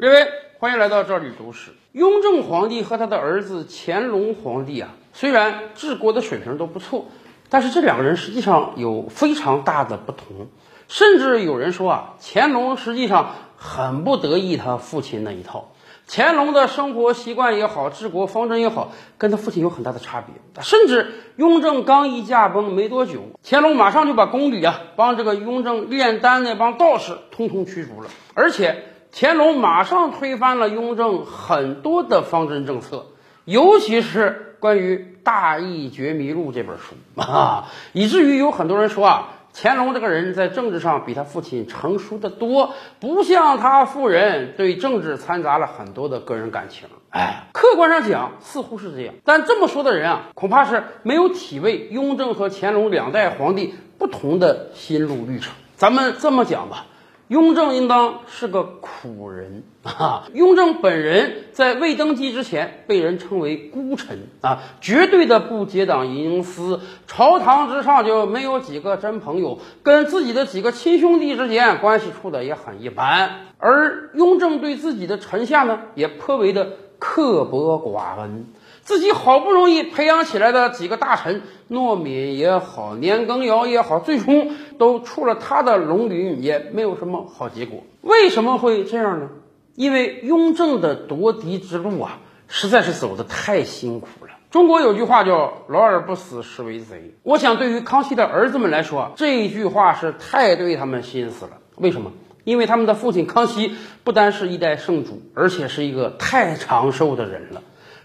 各位，欢迎来到这里读史。雍正皇帝和他的儿子乾隆皇帝啊，虽然治国的水平都不错，但是这两个人实际上有非常大的不同。甚至有人说啊，乾隆实际上很不得意他父亲那一套。乾隆的生活习惯也好，治国方针也好，跟他父亲有很大的差别。甚至雍正刚一驾崩没多久，乾隆马上就把宫里啊帮这个雍正炼丹那帮道士通通驱逐了，而且乾隆马上推翻了雍正很多的方针政策，尤其是关于《大义觉迷录》这本书 啊，以至于有很多人说啊。乾隆这个人在政治上比他父亲成熟的多，不像他夫人对政治掺杂了很多的个人感情。哎，客观上讲似乎是这样，但这么说的人啊，恐怕是没有体味雍正和乾隆两代皇帝不同的心路历程。咱们这么讲吧。雍正应当是个苦人啊！雍正本人在未登基之前，被人称为孤臣啊，绝对的不结党营私，朝堂之上就没有几个真朋友，跟自己的几个亲兄弟之间关系处的也很一般。而雍正对自己的臣下呢，也颇为的刻薄寡恩。自己好不容易培养起来的几个大臣，诺敏也好，年羹尧也好，最终都出了他的龙鳞，也没有什么好结果。为什么会这样呢？因为雍正的夺嫡之路啊，实在是走得太辛苦了。中国有句话叫“老而不死，是为贼”。我想，对于康熙的儿子们来说，这一句话是太对他们心思了。为什么？因为他们的父亲康熙不单是一代圣主，而且是一个太长寿的人了。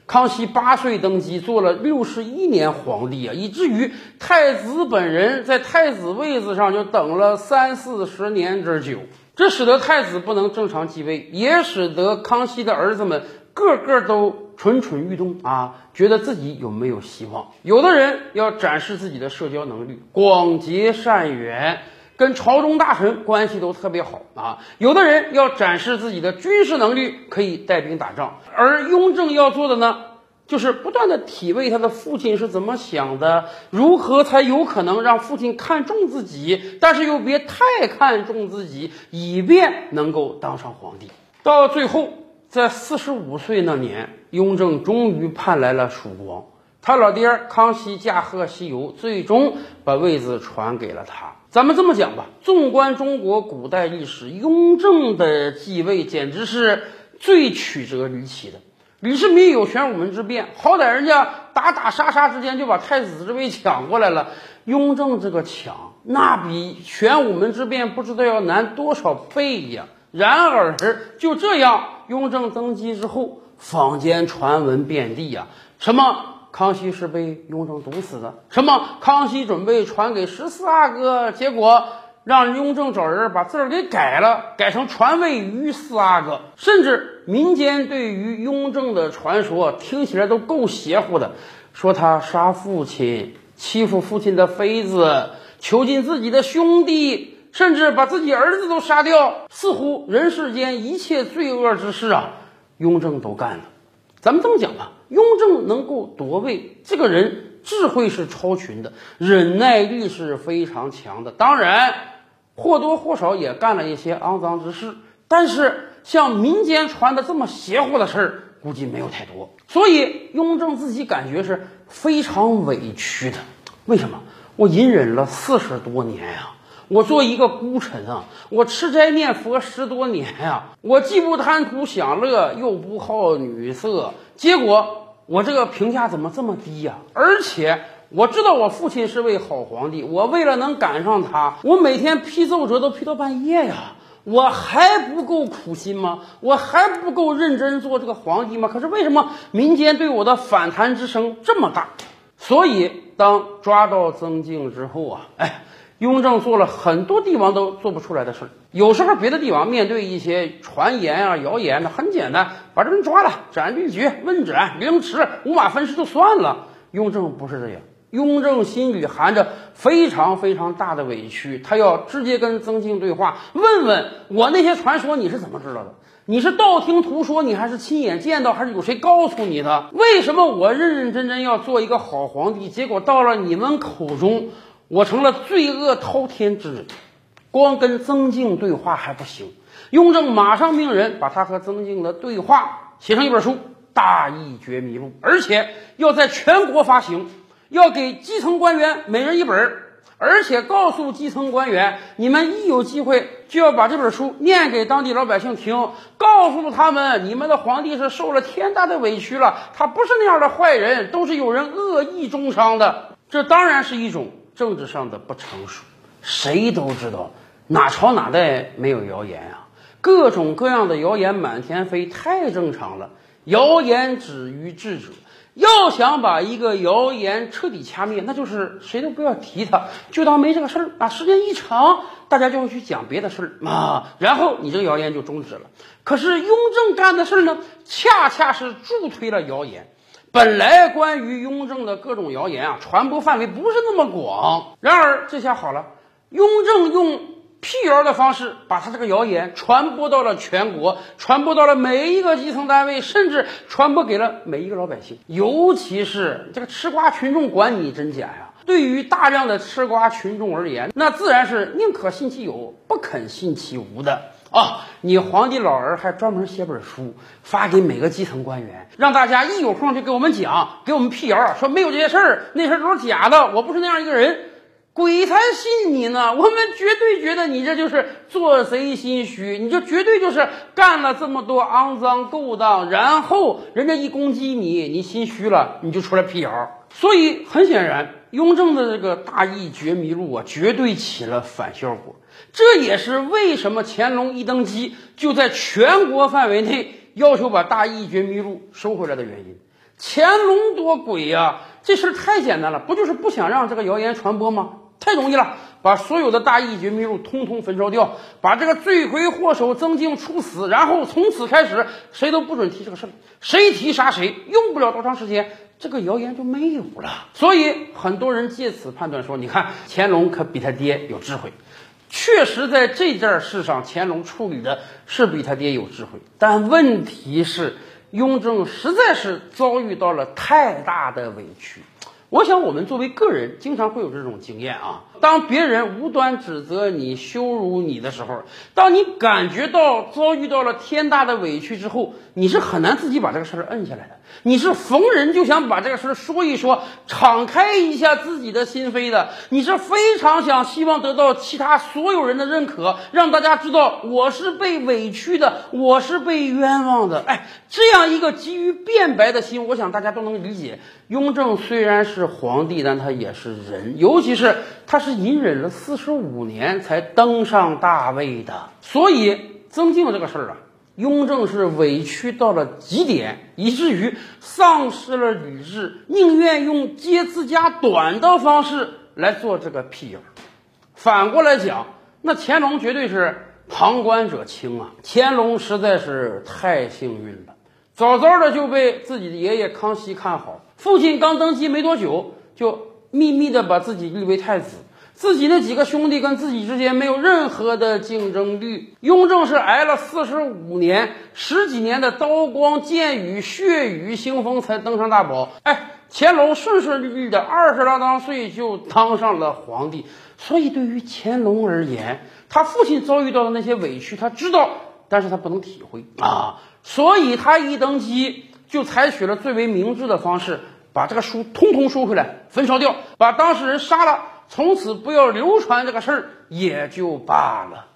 康熙八岁登基，做了六十一年皇帝啊，以至于太子本人在太子位子上就等了三四十年之久，这使得太子不能正常继位，也使得康熙的儿子们个个都蠢蠢欲动啊，觉得自己有没有希望？有的人要展示自己的社交能力，广结善缘。跟朝中大臣关系都特别好啊，有的人要展示自己的军事能力，可以带兵打仗，而雍正要做的呢，就是不断的体味他的父亲是怎么想的，如何才有可能让父亲看重自己，但是又别太看重自己，以便能够当上皇帝。到最后，在四十五岁那年，雍正终于盼来了曙光，他老爹康熙驾鹤西游，最终把位子传给了他。咱们这么讲吧，纵观中国古代历史，雍正的继位简直是最曲折离奇的。李世民有玄武门之变，好歹人家打打杀杀之间就把太子之位抢过来了。雍正这个抢，那比玄武门之变不知道要难多少倍呀！然而就这样，雍正登基之后，坊间传闻遍地呀，什么？康熙是被雍正毒死的。什么？康熙准备传给十四阿哥，结果让雍正找人把字儿给改了，改成传位于四阿哥。甚至民间对于雍正的传说听起来都够邪乎的，说他杀父亲、欺负父亲的妃子、囚禁自己的兄弟，甚至把自己儿子都杀掉。似乎人世间一切罪恶之事啊，雍正都干了。咱们这么讲吧。雍正能够夺位，这个人智慧是超群的，忍耐力是非常强的。当然，或多或少也干了一些肮脏之事。但是，像民间传的这么邪乎的事儿，估计没有太多。所以，雍正自己感觉是非常委屈的。为什么？我隐忍了四十多年呀，我做一个孤臣啊，我吃斋念佛十多年呀，我既不贪图享乐，又不好女色。结果我这个评价怎么这么低呀？而且我知道我父亲是位好皇帝，我为了能赶上他，我每天批奏折都批到半夜呀！我还不够苦心吗？我还不够认真做这个皇帝吗？可是为什么民间对我的反弹之声这么大？所以当抓到曾静之后啊，哎。雍正做了很多帝王都做不出来的事儿。有时候别的帝王面对一些传言啊、谣言那，很简单，把这人抓了，斩立决、问斩、凌迟、五马分尸就算了。雍正不是这样，雍正心里含着非常非常大的委屈，他要直接跟曾静对话，问问我那些传说你是怎么知道的？你是道听途说，你还是亲眼见到，还是有谁告诉你的？为什么我认认真真要做一个好皇帝，结果到了你们口中？我成了罪恶滔天之人，光跟曾静对话还不行，雍正马上命人把他和曾静的对话写成一本书《大义觉迷录》，而且要在全国发行，要给基层官员每人一本。而且告诉基层官员，你们一有机会就要把这本书念给当地老百姓听，告诉他们，你们的皇帝是受了天大的委屈了，他不是那样的坏人，都是有人恶意中伤的。这当然是一种政治上的不成熟。谁都知道，哪朝哪代没有谣言啊？各种各样的谣言满天飞，太正常了。谣言止于智者。要想把一个谣言彻底掐灭，那就是谁都不要提它，就当没这个事儿啊。时间一长，大家就会去讲别的事儿啊，然后你这个谣言就终止了。可是雍正干的事儿呢，恰恰是助推了谣言。本来关于雍正的各种谣言啊，传播范围不是那么广，然而这下好了，雍正用。辟谣的方式，把他这个谣言传播到了全国，传播到了每一个基层单位，甚至传播给了每一个老百姓。尤其是这个吃瓜群众，管你真假呀！对于大量的吃瓜群众而言，那自然是宁可信其有，不肯信其无的啊！你皇帝老儿还专门写本书发给每个基层官员，让大家一有空就给我们讲，给我们辟谣，说没有这些事儿，那事儿都是假的，我不是那样一个人。鬼才信你呢！我们绝对觉得你这就是做贼心虚，你就绝对就是干了这么多肮脏勾当，然后人家一攻击你，你心虚了，你就出来辟谣。所以很显然，雍正的这个大义绝迷录啊，绝对起了反效果。这也是为什么乾隆一登基就在全国范围内要求把大义绝迷录收回来的原因。乾隆多鬼呀！这事儿太简单了，不就是不想让这个谣言传播吗？太容易了，把所有的大义绝迷录通通焚烧掉，把这个罪魁祸首曾静处死，然后从此开始谁都不准提这个事儿，谁提杀谁，用不了多长时间，这个谣言就没有了。所以很多人借此判断说，你看乾隆可比他爹有智慧，确实在这件事上，乾隆处理的是比他爹有智慧。但问题是，雍正实在是遭遇到了太大的委屈。我想，我们作为个人，经常会有这种经验啊。当别人无端指责你、羞辱你的时候，当你感觉到遭遇到了天大的委屈之后，你是很难自己把这个事儿摁下来的。你是逢人就想把这个事儿说一说，敞开一下自己的心扉的。你是非常想希望得到其他所有人的认可，让大家知道我是被委屈的，我是被冤枉的。哎，这样一个急于辩白的心，我想大家都能理解。雍正虽然是皇帝，但他也是人，尤其是他是。隐忍了四十五年才登上大位的，所以曾静这个事儿啊，雍正是委屈到了极点，以至于丧失了理智，宁愿用揭自家短的方式来做这个辟谣。反过来讲，那乾隆绝对是旁观者清啊！乾隆实在是太幸运了，早早的就被自己的爷爷康熙看好，父亲刚登基没多久，就秘密的把自己立为太子。自己那几个兄弟跟自己之间没有任何的竞争力，雍正是挨了四十五年、十几年的刀光剑雨、血雨腥风才登上大宝。哎，乾隆顺顺利利的二十郎当岁就当上了皇帝。所以对于乾隆而言，他父亲遭遇到的那些委屈，他知道，但是他不能体会啊。所以他一登基就采取了最为明智的方式，把这个书通通收回来，焚烧掉，把当事人杀了。从此不要流传这个事儿也就罢了。